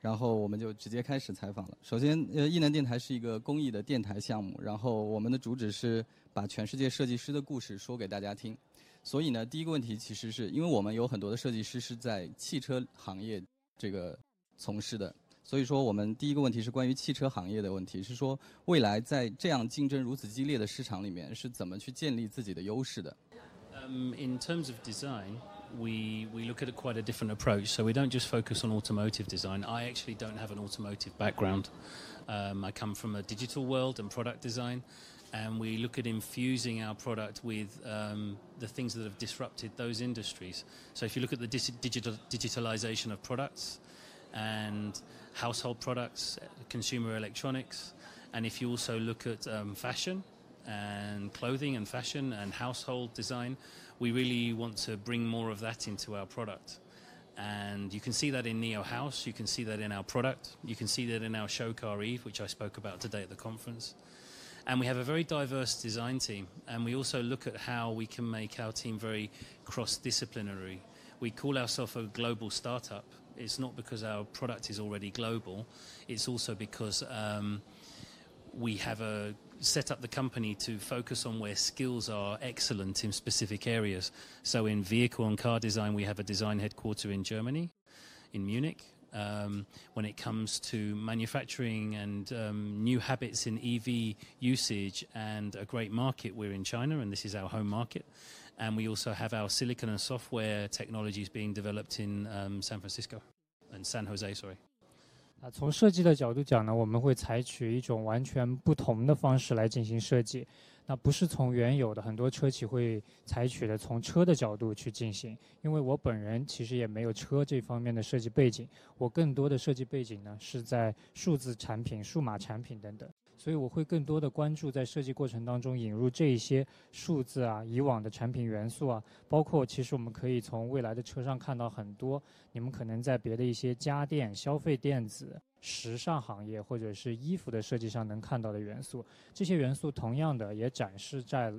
然后我们就直接开始采访了。首先，呃，艺能电台是一个公益的电台项目，然后我们的主旨是把全世界设计师的故事说给大家听。所以呢，第一个问题其实是因为我们有很多的设计师是在汽车行业这个从事的，所以说我们第一个问题是关于汽车行业的问题，是说未来在这样竞争如此激烈的市场里面是怎么去建立自己的优势的。Um, in terms of design. We, we look at quite a different approach. So we don't just focus on automotive design. I actually don't have an automotive background. Um, I come from a digital world and product design, and we look at infusing our product with um, the things that have disrupted those industries. So if you look at the digital digitalization of products and household products, consumer electronics, and if you also look at um, fashion and clothing and fashion and household design, we really want to bring more of that into our product. And you can see that in Neo House, you can see that in our product, you can see that in our show car Eve, which I spoke about today at the conference. And we have a very diverse design team, and we also look at how we can make our team very cross disciplinary. We call ourselves a global startup. It's not because our product is already global, it's also because um, we have a set up the company to focus on where skills are excellent in specific areas. So, in vehicle and car design, we have a design headquarter in Germany, in Munich. Um, when it comes to manufacturing and um, new habits in EV usage and a great market, we're in China, and this is our home market. And we also have our silicon and software technologies being developed in um, San Francisco and San Jose, sorry. 啊，从设计的角度讲呢，我们会采取一种完全不同的方式来进行设计。那不是从原有的很多车企会采取的从车的角度去进行，因为我本人其实也没有车这方面的设计背景，我更多的设计背景呢是在数字产品、数码产品等等。所以我会更多的关注在设计过程当中引入这一些数字啊、以往的产品元素啊，包括其实我们可以从未来的车上看到很多你们可能在别的一些家电、消费电子、时尚行业或者是衣服的设计上能看到的元素。这些元素同样的也展示在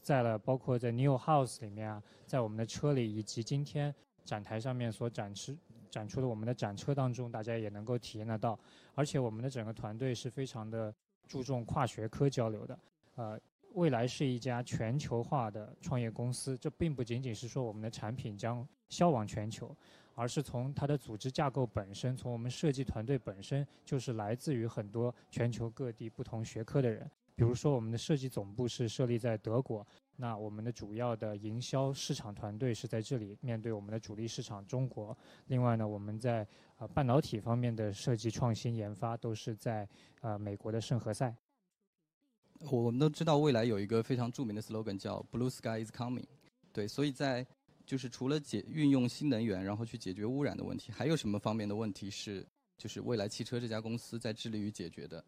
在了包括在 New House 里面啊，在我们的车里以及今天展台上面所展示展出的我们的展车当中，大家也能够体验得到。而且我们的整个团队是非常的。注重跨学科交流的，呃，未来是一家全球化的创业公司。这并不仅仅是说我们的产品将销往全球，而是从它的组织架构本身，从我们设计团队本身，就是来自于很多全球各地不同学科的人。比如说，我们的设计总部是设立在德国，那我们的主要的营销市场团队是在这里面对我们的主力市场中国。另外呢，我们在呃半导体方面的设计创新研发都是在呃美国的圣何塞。我们都知道未来有一个非常著名的 slogan 叫 “Blue Sky is coming”，对，所以在就是除了解运用新能源，然后去解决污染的问题，还有什么方面的问题是就是未来汽车这家公司在致力于解决的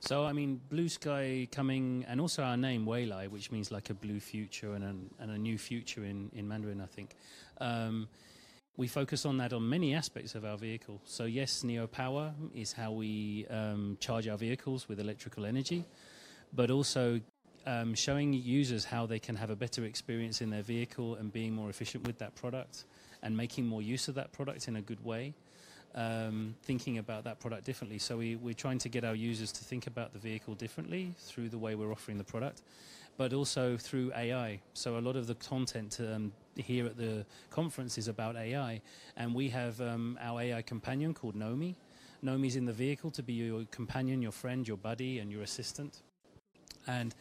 ？So, I mean, blue sky coming, and also our name, Waylai, which means like a blue future and a, and a new future in, in Mandarin, I think. Um, we focus on that on many aspects of our vehicle. So, yes, Neo Power is how we um, charge our vehicles with electrical energy, but also um, showing users how they can have a better experience in their vehicle and being more efficient with that product and making more use of that product in a good way um, thinking about that product differently. So we, we're trying to get our users to think about the vehicle differently through the way we're offering the product, but also through AI. So a lot of the content um, here at the conference is about AI, and we have um, our AI companion called Nomi. Nomi's in the vehicle to be your companion, your friend, your buddy, and your assistant. And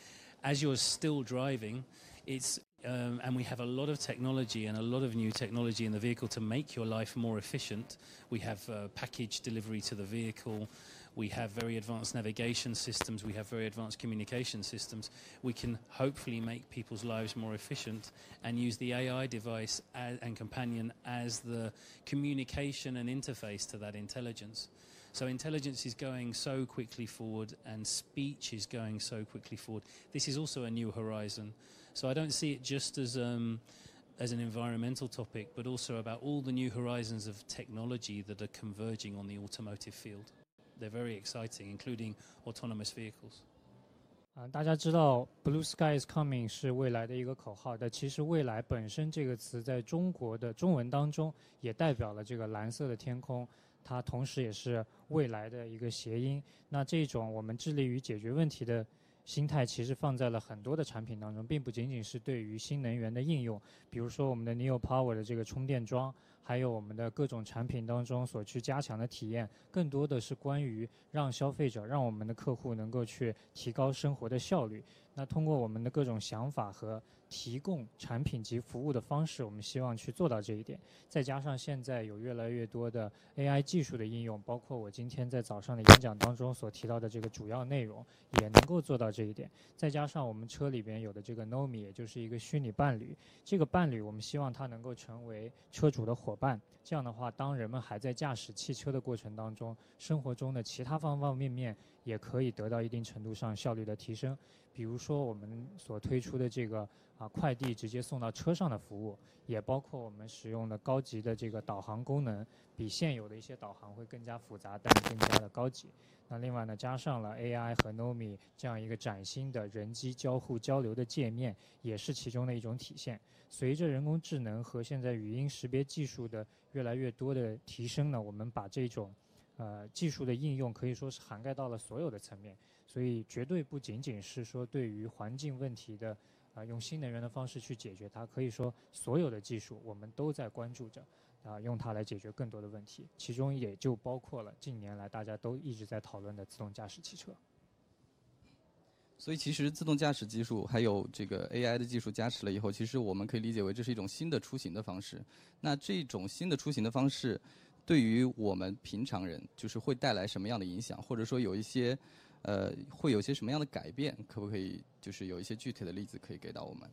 as you're still driving, it's um, and we have a lot of technology and a lot of new technology in the vehicle to make your life more efficient. We have uh, package delivery to the vehicle. We have very advanced navigation systems. We have very advanced communication systems. We can hopefully make people's lives more efficient and use the AI device as, and companion as the communication and interface to that intelligence. So intelligence is going so quickly forward, and speech is going so quickly forward. This is also a new horizon. So I don't see it just as um, as an environmental topic, but also about all the new horizons of technology that are converging on the automotive field. They're very exciting, including autonomous vehicles. 啊，大家知道 “Blue Sky is coming” 是未来的一个口号，但其实“未来”本身这个词在中国的中文当中也代表了这个蓝色的天空。 它同时也是未来的一个谐音。那这种我们致力于解决问题的 心态，其实放在了很多的产品当中，并不仅仅是对于新能源的应用，比如说我们的 Neo Power 的这个充电桩，还有我们的各种产品当中所去加强的体验，更多的是关于让消费者、让我们的客户能够去提高生活的效率。那通过我们的各种想法和提供产品及服务的方式，我们希望去做到这一点。再加上现在有越来越多的 AI 技术的应用，包括我今天在早上的演讲当中所提到的这个主要内容，也能够做到这一点。再加上我们车里边有的这个 Nomi，也就是一个虚拟伴侣，这个伴侣我们希望它能够成为车主的伙伴。这样的话，当人们还在驾驶汽车的过程当中，生活中的其他方方面面也可以得到一定程度上效率的提升。比如说我们所推出的这个啊快递直接送到车上的服务，也包括我们使用的高级的这个导航功能，比现有的一些导航会更加复杂，但更加的高级。那另外呢，加上了 AI 和 Nomi 这样一个崭新的人机交互交流的界面，也是其中的一种体现。随着人工智能和现在语音识别技术的越来越多的提升呢，我们把这种呃技术的应用可以说是涵盖到了所有的层面。所以，绝对不仅仅是说对于环境问题的，啊，用新能源的方式去解决它。可以说，所有的技术我们都在关注着，啊，用它来解决更多的问题。其中也就包括了近年来大家都一直在讨论的自动驾驶汽车。所以，其实自动驾驶技术还有这个 AI 的技术加持了以后，其实我们可以理解为这是一种新的出行的方式。那这种新的出行的方式，对于我们平常人，就是会带来什么样的影响？或者说有一些？呃，会有些什么样的改变？可不可以就是有一些具体的例子可以给到我们？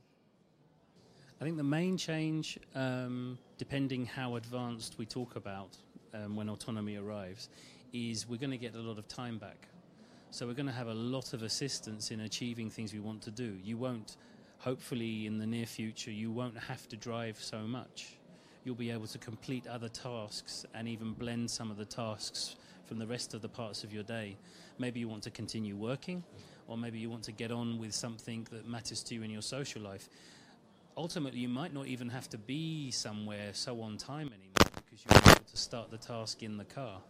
I think the main change, um, depending how advanced we talk about um, when autonomy arrives, is we're going to get a lot of time back. So we're going to have a lot of assistance in achieving things we want to do. You won't, hopefully, in the near future, you won't have to drive so much. You'll be able to complete other tasks and even blend some of the tasks from the rest of the parts of your day. Maybe you want to continue working, or maybe you want to get on with something that matters to you in your social life. Ultimately, you might not even have to be somewhere so on time anymore because you're able to start the task in the car.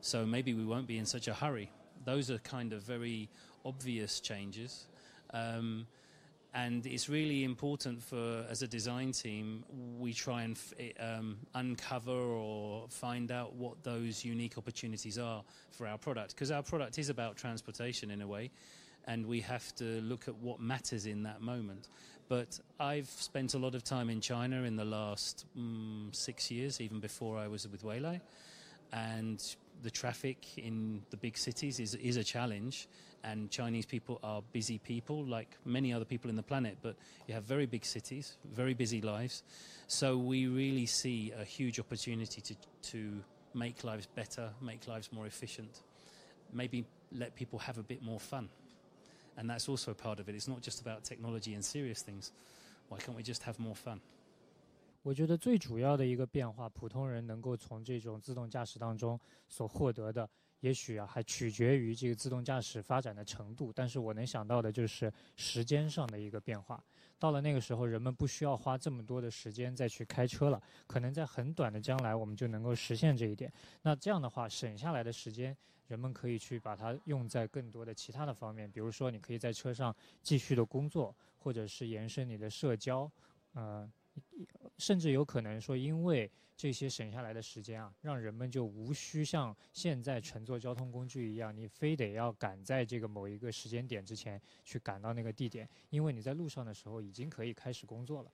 So maybe we won't be in such a hurry. Those are kind of very obvious changes. Um, and it's really important for as a design team we try and um, uncover or find out what those unique opportunities are for our product. Because our product is about transportation in a way and we have to look at what matters in that moment. But I've spent a lot of time in China in the last mm, six years even before I was with Waylay and the traffic in the big cities is, is a challenge and Chinese people are busy people like many other people in the planet, but you have very big cities, very busy lives. So we really see a huge opportunity to, to make lives better, make lives more efficient, maybe let people have a bit more fun. And that's also a part of it. It's not just about technology and serious things. Why can't we just have more fun? 我觉得最主要的一个变化，普通人能够从这种自动驾驶当中所获得的， 也许啊，还取决于这个自动驾驶发展的程度。但是我能想到的就是时间上的一个变化。到了那个时候，人们不需要花这么多的时间再去开车了，可能在很短的将来，我们就能够实现这一点。那这样的话，省下来的时间，人们可以去把它用在更多的其他的方面。比如说，你可以在车上继续的工作，或者是延伸你的社交，呃，甚至有可能说，因为这些省下来的时间啊，让人们就无需像现在乘坐交通工具一样，你非得要赶在这个某一个时间点之前去赶到那个地点，因为你在路上的时候已经可以开始工作了。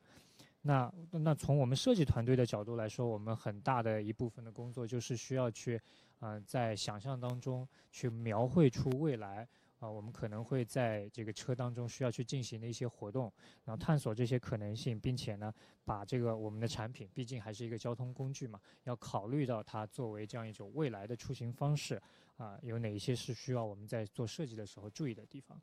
那那从我们设计团队的角度来说，我们很大的一部分的工作就是需要去，嗯，在想象当中去描绘出未来。啊，我们可能会在这个车当中需要去进行的一些活动，然后探索这些可能性，并且呢，把这个我们的产品，毕竟还是一个交通工具嘛，要考虑到它作为这样一种未来的出行方式，啊，有哪一些是需要我们在做设计的时候注意的地方。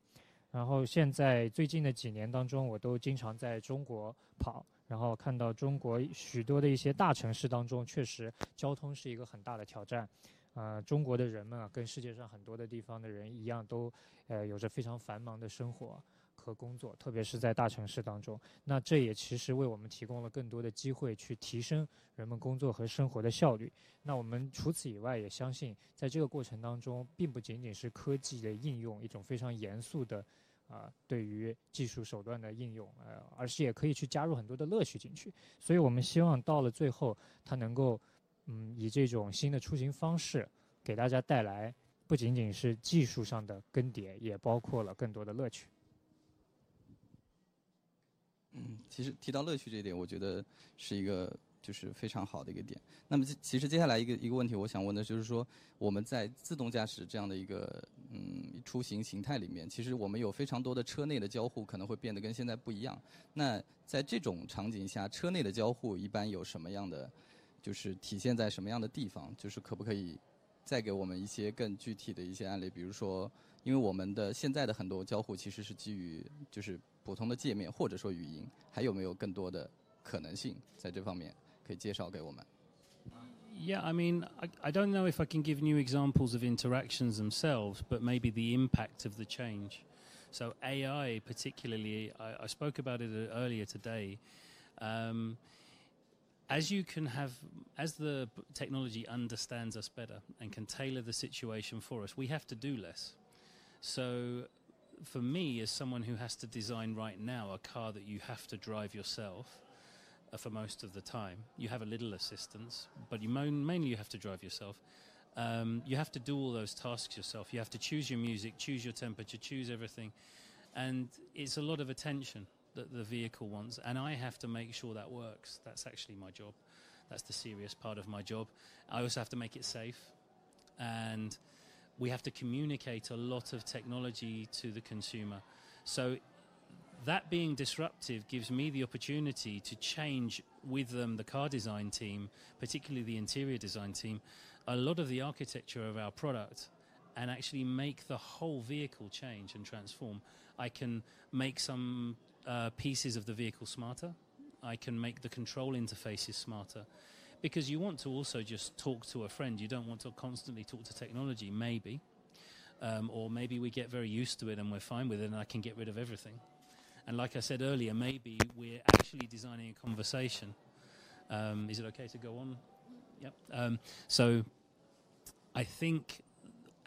然后现在最近的几年当中，我都经常在中国跑，然后看到中国许多的一些大城市当中，确实交通是一个很大的挑战。呃，中国的人们啊，跟世界上很多的地方的人一样，都呃有着非常繁忙的生活。和工作，特别是在大城市当中。那这也其实为我们提供了更多的机会去提升人们工作和生活的效率。那我们除此以外，也相信在这个过程当中，并不仅仅是科技的应用，一种非常严肃的啊对于技术手段的应用，呃，而是也可以去加入很多的乐趣进去。所以我们希望到了最后，它能够嗯以这种新的出行方式给大家带来。不仅仅是技术上的更迭，也包括了更多的乐趣。嗯，其实提到乐趣这一点，我觉得是一个就是非常好的一个点。那么，其实接下来一个一个问题，我想问的就是说，我们在自动驾驶这样的一个嗯出行形态里面，其实我们有非常多的车内的交互可能会变得跟现在不一样。那在这种场景下，车内的交互一般有什么样的，就是体现在什么样的地方？就是可不可以？再给我们一些更具体的一些案例，比如说，因为我们的现在的很多交互其实是基于就是普通的界面或者说语音，还有没有更多的可能性在这方面可以介绍给我们？Yeah, I mean, I, I don't know if I can give new examples of interactions themselves, but maybe the impact of the change. So AI, particularly, I, I spoke about it earlier today. Um, as you can have, as the technology understands us better and can tailor the situation for us, we have to do less. So, for me, as someone who has to design right now a car that you have to drive yourself uh, for most of the time, you have a little assistance, but you mainly you have to drive yourself. Um, you have to do all those tasks yourself. You have to choose your music, choose your temperature, choose everything, and it's a lot of attention that the vehicle wants, and I have to make sure that works. That's actually my job. That's the serious part of my job. I also have to make it safe, and we have to communicate a lot of technology to the consumer. So that being disruptive gives me the opportunity to change with them the car design team, particularly the interior design team, a lot of the architecture of our product and actually make the whole vehicle change and transform. I can make some uh, pieces of the vehicle smarter. I can make the control interfaces smarter. Because you want to also just talk to a friend. You don't want to constantly talk to technology, maybe. Um, or maybe we get very used to it and we're fine with it and I can get rid of everything. And like I said earlier, maybe we're actually designing a conversation. Um, is it okay to go on? Yep. Um, so I think,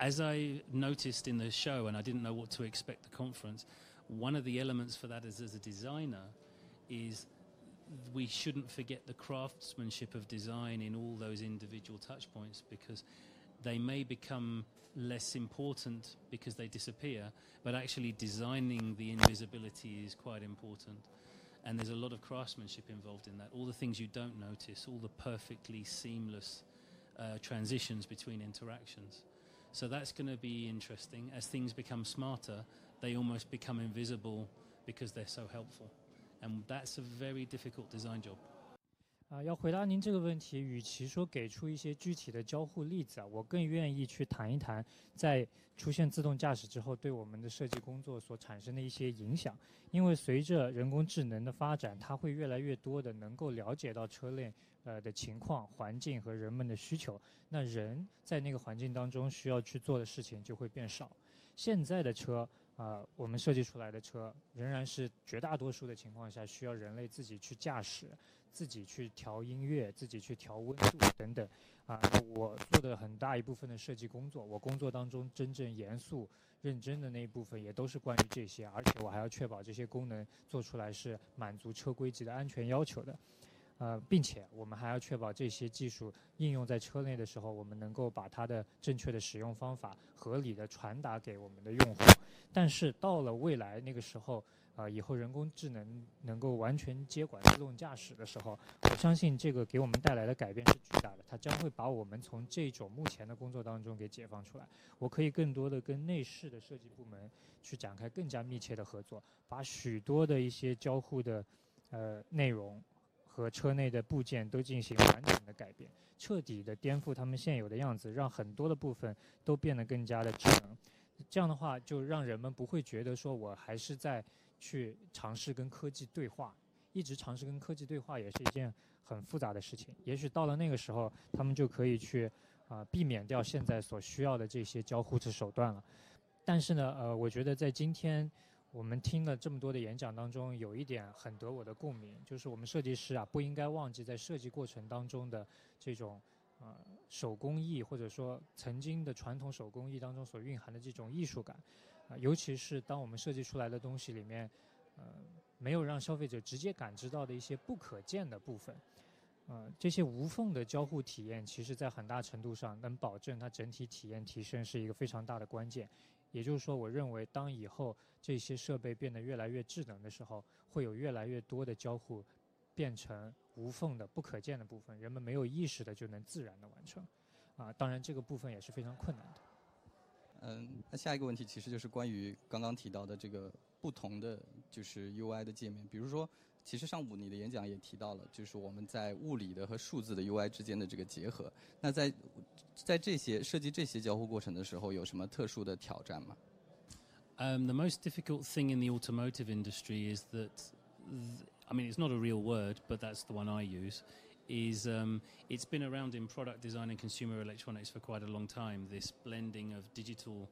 as I noticed in the show, and I didn't know what to expect the conference, one of the elements for that is as a designer is we shouldn't forget the craftsmanship of design in all those individual touch points because they may become less important because they disappear, but actually designing the invisibility is quite important. And there's a lot of craftsmanship involved in that. All the things you don't notice, all the perfectly seamless uh, transitions between interactions. So that's going to be interesting as things become smarter they almost become invisible because they're so helpful. And that's a very difficult design job. 啊，要回答您这个问题，与其说给出一些具体的交互例子啊，我更愿意去谈一谈在出现自动驾驶之后对我们的设计工作所产生的一些影响。因为随着人工智能的发展，它会越来越多的能够了解到车内呃的情况、环境和人们的需求。那人在那个环境当中需要去做的事情就会变少。现在的车。啊，我们设计出来的车仍然是绝大多数的情况下需要人类自己去驾驶，自己去调音乐，自己去调温度等等。啊，我做的很大一部分的设计工作，我工作当中真正严肃认真的那一部分也都是关于这些，而且我还要确保这些功能做出来是满足车规级的安全要求的。呃，并且我们还要确保这些技术应用在车内的时候，我们能够把它的正确的使用方法合理的传达给我们的用户。但是到了未来那个时候，啊，以后人工智能能够完全接管自动驾驶的时候，我相信这个给我们带来的改变是巨大的。它将会把我们从这种目前的工作当中给解放出来。我可以更多的跟内饰的设计部门去展开更加密切的合作，把许多的一些交互的呃内容。和车内的部件都进行完整的改变，彻底的颠覆他们现有的样子，让很多的部分都变得更加的智能。这样的话，就让人们不会觉得说我还是在去尝试跟科技对话，一直尝试跟科技对话也是一件很复杂的事情。也许到了那个时候，他们就可以去啊避免掉现在所需要的这些交互的手段了。但是呢，呃，我觉得在今天。我们听了这么多的演讲当中，有一点很得我的共鸣，就是我们设计师啊，不应该忘记在设计过程当中的这种呃手工艺，或者说曾经的传统手工艺当中所蕴含的这种艺术感，啊，尤其是当我们设计出来的东西里面，呃，没有让消费者直接感知到的一些不可见的部分。呃，这些无缝的交互体验，其实在很大程度上能保证它整体体验提升，是一个非常大的关键。也就是说，我认为当以后这些设备变得越来越智能的时候，会有越来越多的交互变成无缝的、不可见的部分，人们没有意识的就能自然的完成。啊，当然这个部分也是非常困难的。嗯，那下一个问题其实就是关于刚刚提到的这个不同的就是 UI 的界面，比如说。其实上午你的演讲也提到了，就是我们在物理的和数字的 UI 之间的这个结合。那在在这些设计这些交互过程的时候，有什么特殊的挑战吗？Um, the most difficult thing in the automotive industry is that, I mean, it's not a real word, but that's the one I use. Is um, it's been around in product design and consumer electronics for quite a long time. This blending of digital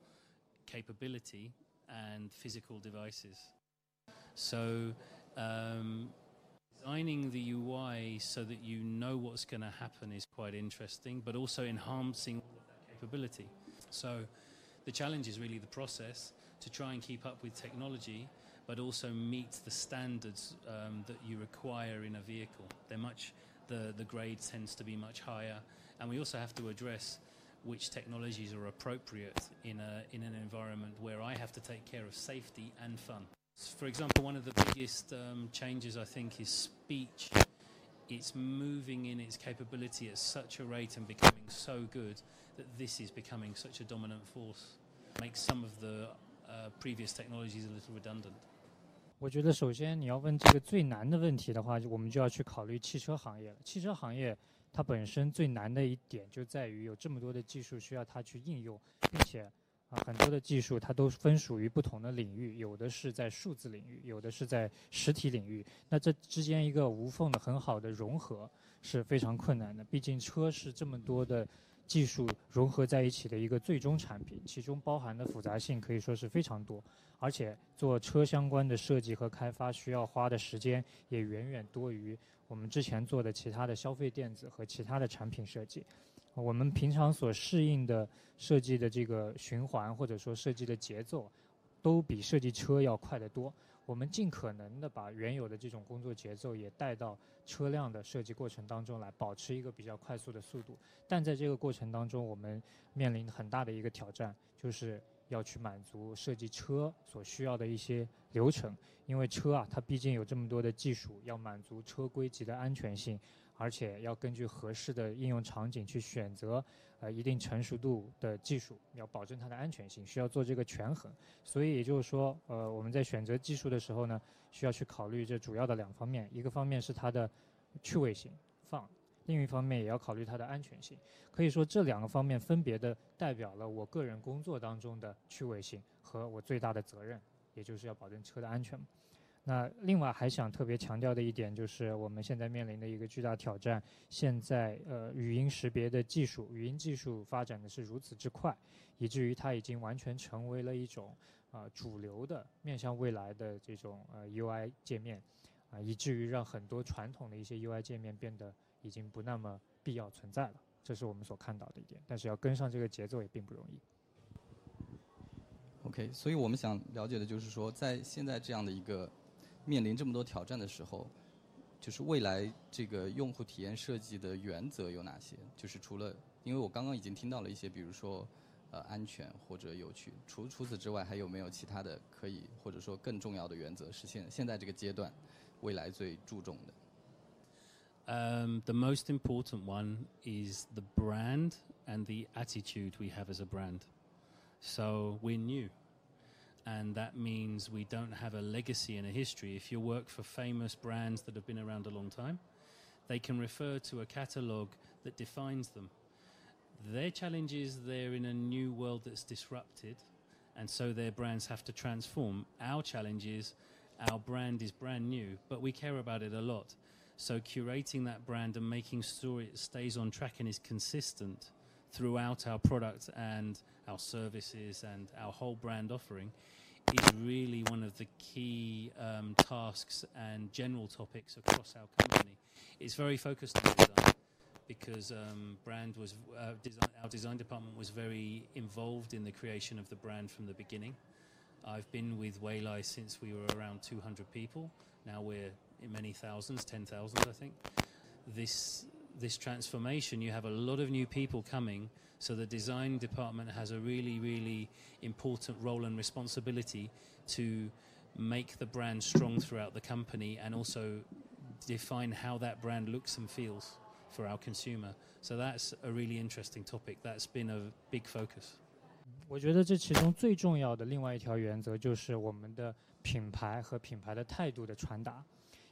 capability and physical devices. So um, designing the UI so that you know what's going to happen is quite interesting, but also enhancing that capability. So the challenge is really the process to try and keep up with technology, but also meet the standards um, that you require in a vehicle. They're much the the grade tends to be much higher, and we also have to address which technologies are appropriate in a in an environment where I have to take care of safety and fun. For example, one of the biggest um, changes I think is speech. It's moving in its capability at such a rate and becoming so good that this is becoming such a dominant force. Makes some of the uh, previous technologies a little redundant. 我觉得首先你要问这个最难的问题的话，我们就要去考虑汽车行业了。汽车行业它本身最难的一点就在于有这么多的技术需要它去应用，并且啊，很多的技术它都分属于不同的领域，有的是在数字领域，有的是在实体领域。那这之间一个无缝的很好的融合是非常困难的。毕竟车是这么多的技术融合在一起的一个最终产品，其中包含的复杂性可以说是非常多。而且做车相关的设计和开发需要花的时间也远远多于我们之前做的其他的消费电子和其他的产品设计。我们平常所适应的设计的这个循环，或者说设计的节奏，都比设计车要快得多。我们尽可能的把原有的这种工作节奏也带到车辆的设计过程当中来，保持一个比较快速的速度。但在这个过程当中，我们面临很大的一个挑战，就是要去满足设计车所需要的一些流程。因为车啊，它毕竟有这么多的技术，要满足车规级的安全性。而且要根据合适的应用场景去选择，呃，一定成熟度的技术，要保证它的安全性，需要做这个权衡。所以也就是说，呃，我们在选择技术的时候呢，需要去考虑这主要的两方面：一个方面是它的趣味性放，另一方面也要考虑它的安全性。可以说这两个方面分别的代表了我个人工作当中的趣味性和我最大的责任，也就是要保证车的安全。那另外还想特别强调的一点就是，我们现在面临的一个巨大挑战。现在呃，语音识别的技术，语音技术发展的是如此之快，以至于它已经完全成为了一种啊主流的面向未来的这种呃 UI 界面，啊，以至于让很多传统的一些 UI 界面变得已经不那么必要存在了。这是我们所看到的一点，但是要跟上这个节奏也并不容易。OK，所以我们想了解的就是说，在现在这样的一个。面临这么多挑战的时候，就是未来这个用户体验设计的原则有哪些？就是除了，因为我刚刚已经听到了一些，比如说，呃，安全或者有趣。除除此之外，还有没有其他的可以或者说更重要的原则是现现在这个阶段未来最注重的？Um, the most important one is the brand and the attitude we have as a brand. So we're new. And that means we don't have a legacy and a history. If you work for famous brands that have been around a long time, they can refer to a catalogue that defines them. Their challenge is they're in a new world that's disrupted, and so their brands have to transform. Our challenge is our brand is brand new, but we care about it a lot. So curating that brand and making sure it stays on track and is consistent throughout our product and our services and our whole brand offering is really one of the key um, tasks and general topics across our company. It's very focused on design because um, brand was uh, design, our design department was very involved in the creation of the brand from the beginning. I've been with Waylai since we were around 200 people. Now we're in many thousands, 10,000, I think. This this transformation, you have a lot of new people coming, so the design department has a really, really important role and responsibility to make the brand strong throughout the company and also define how that brand looks and feels for our consumer. So that's a really interesting topic. That's been a big focus. 我觉得这其中最重要的另外一条原则就是我们的品牌和品牌的态度的传达。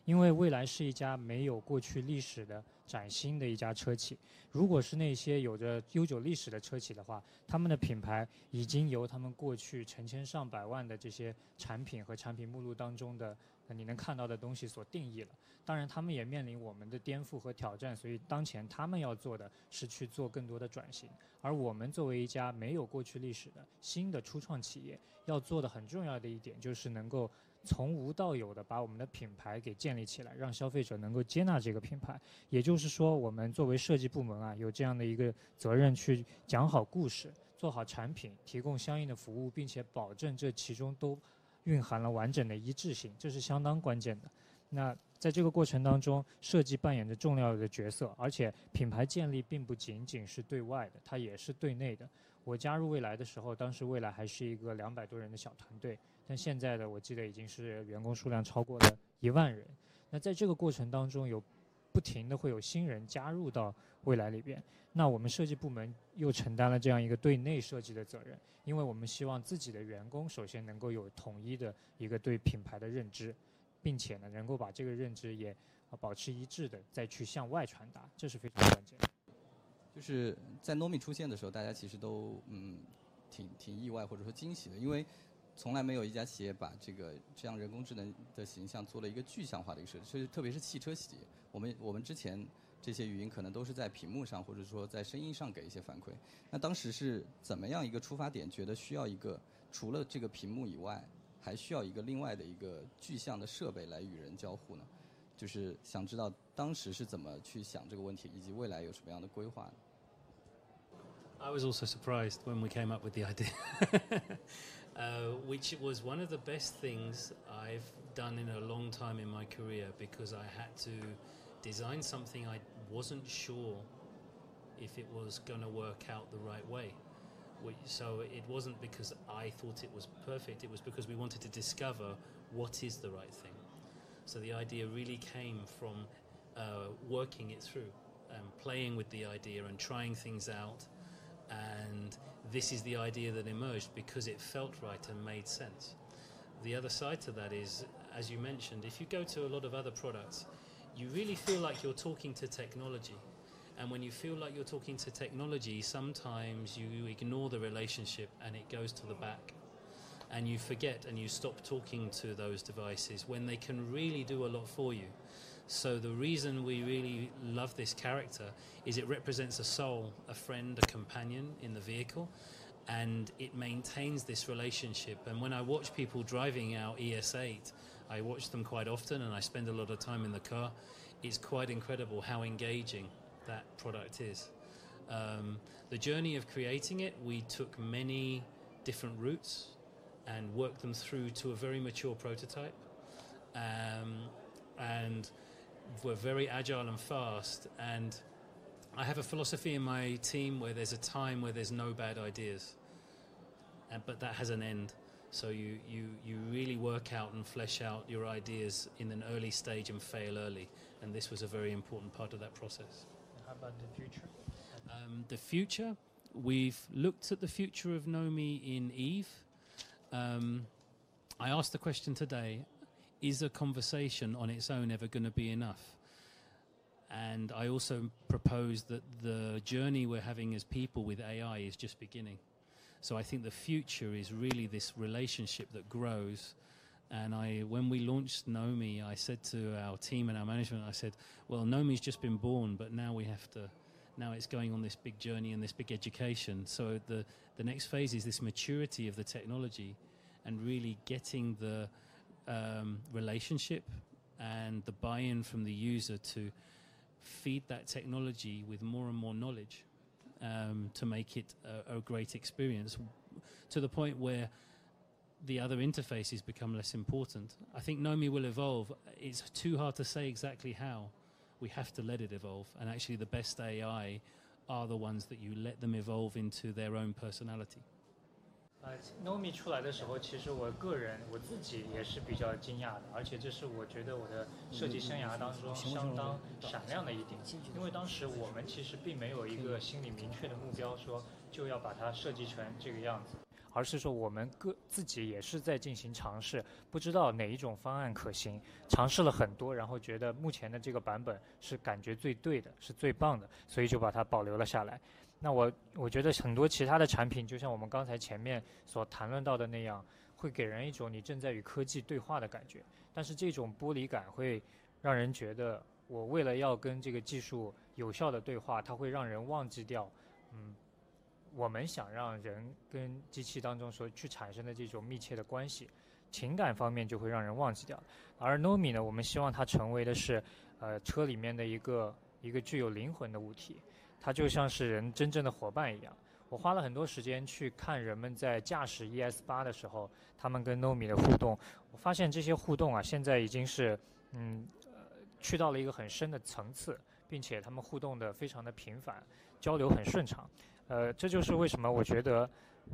因为未来是一家没有过去历史的崭新的一家车企。如果是那些有着悠久历史的车企的话，他们的品牌已经由他们过去成千上百万的这些产品和产品目录当中的你能看到的东西所定义了。当然，他们也面临我们的颠覆和挑战，所以当前他们要做的是去做更多的转型。而我们作为一家没有过去历史的新的初创企业，要做的很重要的一点就是能够。从无到有的把我们的品牌给建立起来，让消费者能够接纳这个品牌。也就是说，我们作为设计部门啊，有这样的一个责任去讲好故事，做好产品，提供相应的服务，并且保证这其中都蕴含了完整的一致性，这是相当关键的。那在这个过程当中，设计扮演着重要的角色，而且品牌建立并不仅仅是对外的，它也是对内的。我加入未来的时候，当时未来还是一个两百多人的小团队，但现在的我记得已经是员工数量超过了一万人。那在这个过程当中，有不停的会有新人加入到未来里边，那我们设计部门又承担了这样一个对内设计的责任，因为我们希望自己的员工首先能够有统一的一个对品牌的认知，并且呢能够把这个认知也保持一致的再去向外传达，这是非常关键的。就是在 Nomi 出现的时候，大家其实都嗯挺挺意外或者说惊喜的，因为从来没有一家企业把这个这样人工智能的形象做了一个具象化的一个设计，所以特别是汽车企业，我们我们之前这些语音可能都是在屏幕上或者说在声音上给一些反馈。那当时是怎么样一个出发点，觉得需要一个除了这个屏幕以外，还需要一个另外的一个具象的设备来与人交互呢？就是想知道当时是怎么去想这个问题，以及未来有什么样的规划。I was also surprised when we came up with the idea, uh, which was one of the best things I've done in a long time in my career because I had to design something I wasn't sure if it was going to work out the right way. So it wasn't because I thought it was perfect, it was because we wanted to discover what is the right thing. So the idea really came from uh, working it through, and playing with the idea and trying things out. And this is the idea that emerged because it felt right and made sense. The other side to that is, as you mentioned, if you go to a lot of other products, you really feel like you're talking to technology. And when you feel like you're talking to technology, sometimes you ignore the relationship and it goes to the back and you forget and you stop talking to those devices when they can really do a lot for you. So the reason we really love this character is it represents a soul, a friend, a companion in the vehicle, and it maintains this relationship. And when I watch people driving our ES8, I watch them quite often, and I spend a lot of time in the car. It's quite incredible how engaging that product is. Um, the journey of creating it, we took many different routes and worked them through to a very mature prototype. Um, and we're very agile and fast. And I have a philosophy in my team where there's a time where there's no bad ideas, and, but that has an end. So you, you, you really work out and flesh out your ideas in an early stage and fail early. And this was a very important part of that process. How about the future? Um, the future, we've looked at the future of Nomi in Eve um, I asked the question today is a conversation on its own ever going to be enough? And I also propose that the journey we're having as people with AI is just beginning. So I think the future is really this relationship that grows. And I, when we launched Nomi, I said to our team and our management, I said, "Well, Nomi's just been born, but now we have to. Now it's going on this big journey and this big education. So the the next phase is this maturity of the technology and really getting the um, relationship and the buy-in from the user to feed that technology with more and more knowledge um, to make it a, a, great experience to the point where the other interfaces become less important. I think Nomi will evolve. It's too hard to say exactly how. We have to let it evolve. And actually, the best AI are the ones that you let them evolve into their own personality. 呃，Nomi 出来的时候，其实我个人我自己也是比较惊讶的，而且这是我觉得我的设计生涯当中相当闪亮的一点，因为当时我们其实并没有一个心里明确的目标，说就要把它设计成这个样子，而是说我们个自己也是在进行尝试，不知道哪一种方案可行，尝试了很多，然后觉得目前的这个版本是感觉最对的，是最棒的，所以就把它保留了下来。那我我觉得很多其他的产品，就像我们刚才前面所谈论到的那样，会给人一种你正在与科技对话的感觉。但是这种剥离感会让人觉得，我为了要跟这个技术有效的对话，它会让人忘记掉，嗯，我们想让人跟机器当中所去产生的这种密切的关系，情感方面就会让人忘记掉。而 Nomi 呢，我们希望它成为的是，呃，车里面的一个一个具有灵魂的物体。它就像是人真正的伙伴一样。我花了很多时间去看人们在驾驶 ES 八的时候，他们跟 Nomi 的互动。我发现这些互动啊，现在已经是嗯，去到了一个很深的层次，并且他们互动的非常的频繁，交流很顺畅。呃，这就是为什么我觉得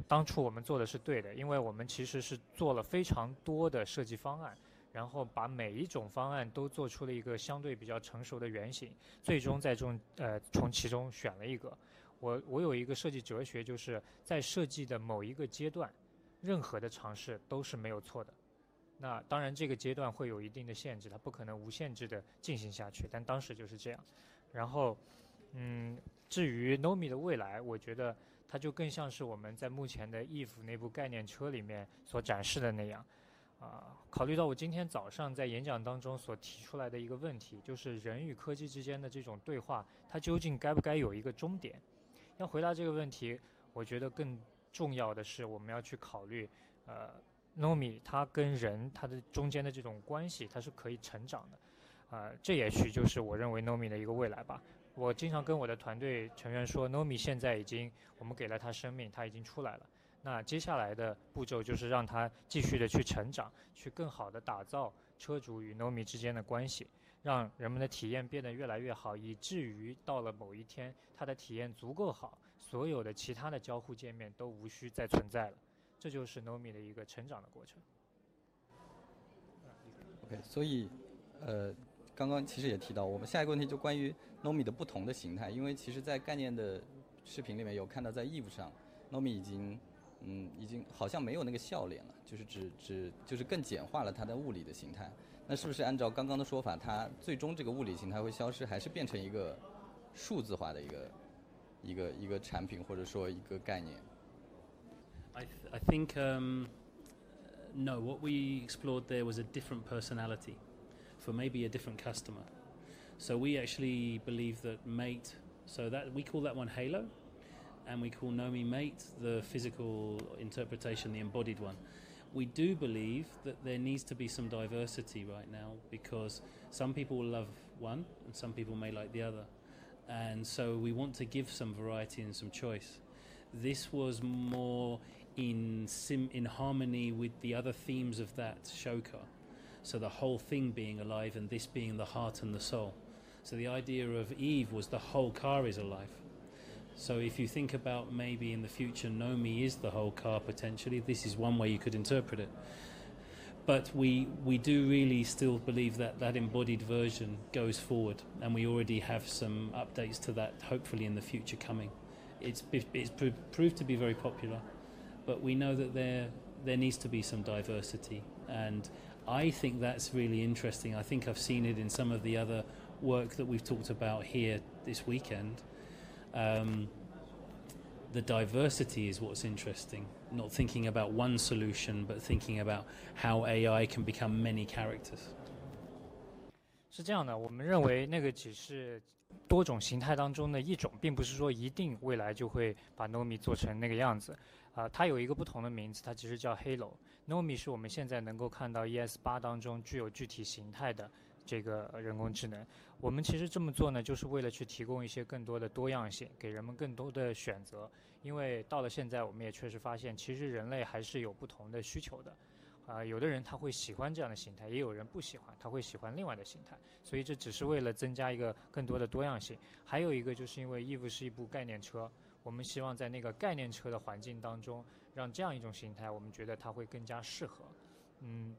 当初我们做的是对的，因为我们其实是做了非常多的设计方案。然后把每一种方案都做出了一个相对比较成熟的原型，最终在中呃从其中选了一个。我我有一个设计哲学，就是在设计的某一个阶段，任何的尝试都是没有错的。那当然这个阶段会有一定的限制，它不可能无限制的进行下去。但当时就是这样。然后，嗯，至于 Nomi 的未来，我觉得它就更像是我们在目前的 Eve 那部概念车里面所展示的那样。啊，考虑到我今天早上在演讲当中所提出来的一个问题，就是人与科技之间的这种对话，它究竟该不该有一个终点？要回答这个问题，我觉得更重要的是我们要去考虑，呃，Nomi 它跟人它的中间的这种关系，它是可以成长的，啊，这也许就是我认为 Nomi 的一个未来吧。我经常跟我的团队成员说，Nomi 现在已经，我们给了它生命，它已经出来了。那接下来的步骤就是让它继续的去成长，去更好的打造车主与 Nomi 之间的关系，让人们的体验变得越来越好，以至于到了某一天，它的体验足够好，所有的其他的交互界面都无需再存在了。这就是 Nomi 的一个成长的过程。OK，所以，呃，刚刚其实也提到，我们下一个问题就关于 Nomi 的不同的形态，因为其实在概念的视频里面有看到，在 Eve 上，Nomi 已经。嗯，已经好像没有那个笑脸了，就是只只就是更简化了它的物理的形态。那是不是按照刚刚的说法，它最终这个物理形态会消失，还是变成一个数字化的一个一个一个产品或者说一个概念？I I think um no, what we explored there was a different personality for maybe a different customer. So we actually believe that mate. So that we call that one Halo. and we call Nomi Mate the physical interpretation, the embodied one. We do believe that there needs to be some diversity right now because some people will love one and some people may like the other. And so we want to give some variety and some choice. This was more in sim- in harmony with the other themes of that show car. So the whole thing being alive and this being the heart and the soul. So the idea of Eve was the whole car is alive so if you think about maybe in the future, Nomi is the whole car potentially. This is one way you could interpret it. But we we do really still believe that that embodied version goes forward, and we already have some updates to that. Hopefully in the future coming, it's it's proved to be very popular, but we know that there there needs to be some diversity, and I think that's really interesting. I think I've seen it in some of the other work that we've talked about here this weekend um, the diversity is what's interesting. Not thinking about one solution, but thinking about how AI can become many characters. 是这样的，我们认为那个只是多种形态当中的一种，并不是说一定未来就会把 Nomi 做成那个样子。啊，它有一个不同的名字，它其实叫 Halo。Nomi 是我们现在能够看到 ES 八当中具有具体形态的这个人工智能。我们其实这么做呢，就是为了去提供一些更多的多样性，给人们更多的选择。因为到了现在，我们也确实发现，其实人类还是有不同的需求的。啊，有的人他会喜欢这样的形态，也有人不喜欢，他会喜欢另外的形态。所以这只是为了增加一个更多的多样性。还有一个就是因为 Eve 是一部概念车，我们希望在那个概念车的环境当中，让这样一种形态，我们觉得它会更加适合。嗯，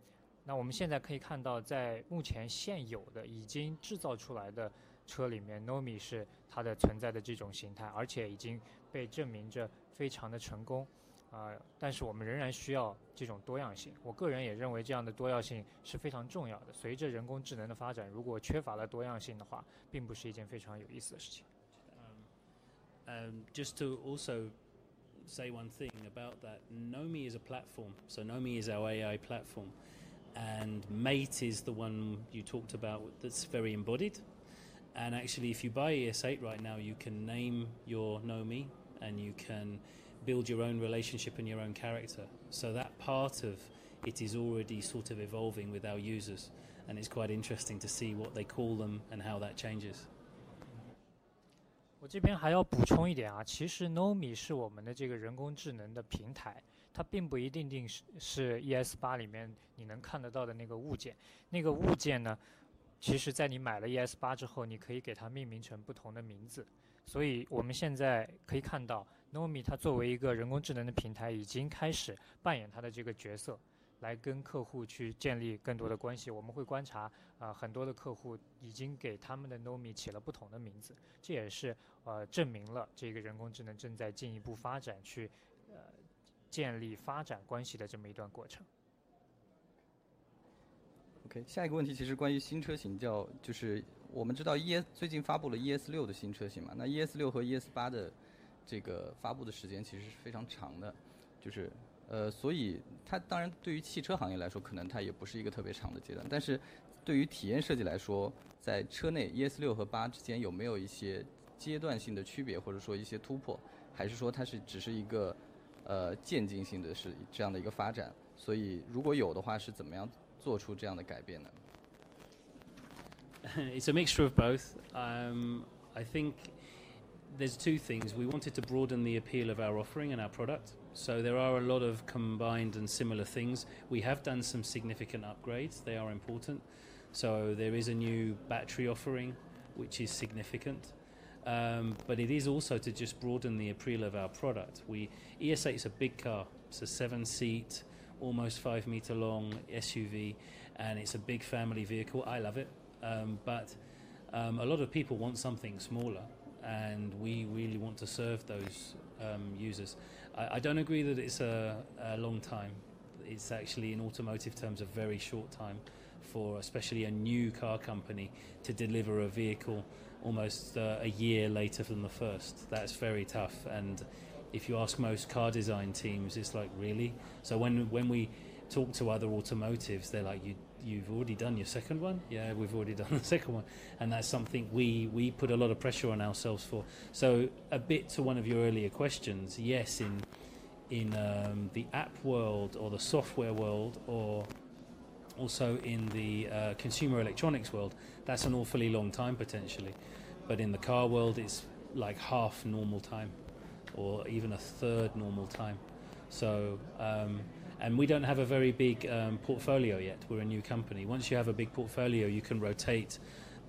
那我们现在可以看到，在目前现有的已经制造出来的车里面，Nomi 是它的存在的这种形态，而且已经被证明着非常的成功。啊，但是我们仍然需要这种多样性。我个人也认为这样的多样性是非常重要的。随着人工智能的发展，如果缺乏了多样性的话，并不是一件非常有意思的事情。Um, just to also say one thing about that, Nomi is a platform. So Nomi is our AI platform, and Mate is the one you talked about that's very embodied. And actually, if you buy ES8 right now, you can name your Nomi and you can build your own relationship and your own character. So that part of it is already sort of evolving with our users, and it's quite interesting to see what they call them and how that changes. 我这边还要补充一点啊，其实 Nomi 是我们的这个人工智能的平台， 它并不一定定是是 ES 八里面你能看得到的那个物件。那个物件呢，其实在你买了 ES 八之后，你可以给它命名成不同的名字。所以我们现在可以看到。Nomi 它作为一个人工智能的平台，已经开始扮演它的这个角色，来跟客户去建立更多的关系。我们会观察啊，很多的客户已经给他们的 Nomi 起了不同的名字，这也是呃证明了这个人工智能正在进一步发展，去建立发展关系的这么一段过程。OK，下一个问题其实关于新车型，叫就是我们知道 ES 最近发布了 ES 六的新车型嘛？那 ES 六和 ES 八的。这个发布的时间其实是非常长的，就是，呃，所以它当然对于汽车行业来说，可能它也不是一个特别长的阶段。但是，对于体验设计来说，在车内 ES 六和八之间有没有一些阶段性的区别，或者说一些突破，还是说它是只是一个呃渐进性的是这样的一个发展？所以如果有的话，是怎么样做出这样的改变呢？It's a mixture of both. Um, I think. there's two things. We wanted to broaden the appeal of our offering and our product. So there are a lot of combined and similar things. We have done some significant upgrades. They are important. So there is a new battery offering, which is significant. Um, but it is also to just broaden the appeal of our product. We ES8 is a big car. It's a seven-seat, almost five meter long SUV, and it's a big family vehicle. I love it, um, but um, a lot of people want something smaller and we really want to serve those um, users. I, I, don't agree that it's a, a, long time. It's actually, in automotive terms, a very short time for especially a new car company to deliver a vehicle almost uh, a year later than the first. That's very tough. And if you ask most car design teams, it's like, really? So when, when we talk to other automotives, they're like, you you've already done your second one. Yeah, we've already done the second one, and that's something we we put a lot of pressure on ourselves for. So a bit to one of your earlier questions, yes, in in um, the app world or the software world or also in the uh, consumer electronics world, that's an awfully long time potentially. But in the car world, it's like half normal time, or even a third normal time. So um, and we don't have a very big um, portfolio yet. We're a new company. Once you have a big portfolio, you can rotate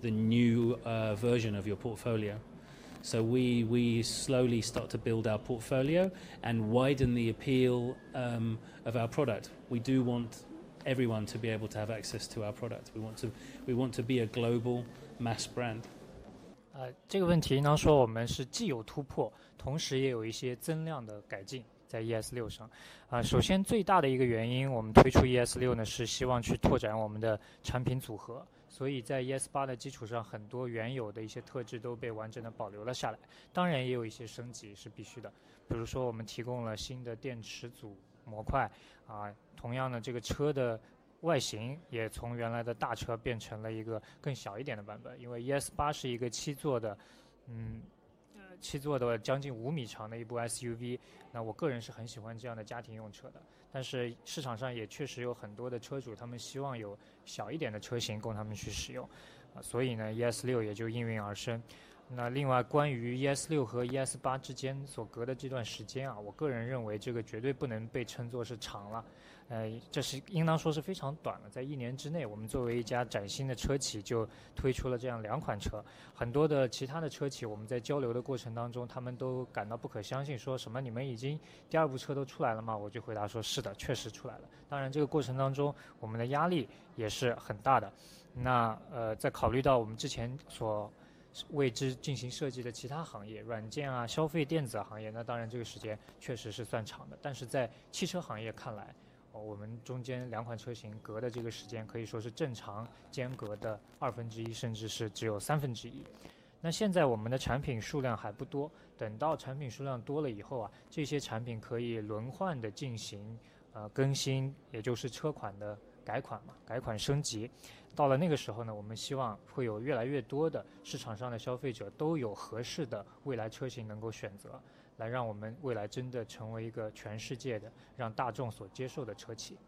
the new uh, version of your portfolio. So we we slowly start to build our portfolio and widen the appeal um, of our product. We do want everyone to be able to have access to our products. We want to we want to be a global mass brand. 呃，这个问题呢，说我们是既有突破，同时也有一些增量的改进。在 ES 六上，啊，首先最大的一个原因，我们推出 ES 六呢，是希望去拓展我们的产品组合。所以在 ES 八的基础上，很多原有的一些特质都被完整的保留了下来。当然，也有一些升级是必须的，比如说我们提供了新的电池组模块，啊，同样的这个车的外形也从原来的大车变成了一个更小一点的版本，因为 ES 八是一个七座的，嗯，七座的将近五米长的一部 SUV。那我个人是很喜欢这样的家庭用车的，但是市场上也确实有很多的车主，他们希望有小一点的车型供他们去使用，啊，所以呢，ES 六也就应运而生。那另外，关于 ES 六和 ES 八之间所隔的这段时间啊，我个人认为这个绝对不能被称作是长了，呃，这是应当说是非常短了。在一年之内，我们作为一家崭新的车企就推出了这样两款车。很多的其他的车企，我们在交流的过程当中，他们都感到不可相信，说什么你们已经第二部车都出来了吗？我就回答说是的，确实出来了。当然，这个过程当中我们的压力也是很大的。那呃，在考虑到我们之前所为之进行设计的其他行业，软件啊、消费电子行业，那当然这个时间确实是算长的。但是在汽车行业看来，我们中间两款车型隔的这个时间可以说是正常间隔的二分之一，甚至是只有三分之一。那现在我们的产品数量还不多，等到产品数量多了以后啊，这些产品可以轮换的进行呃更新，也就是车款的改款嘛，改款升级。到了那个时候呢，我们希望会有越来越多的市场上的消费者都有合适的未来车型能够选择，来让我们未来真的成为一个全世界的让大众所接受的车企。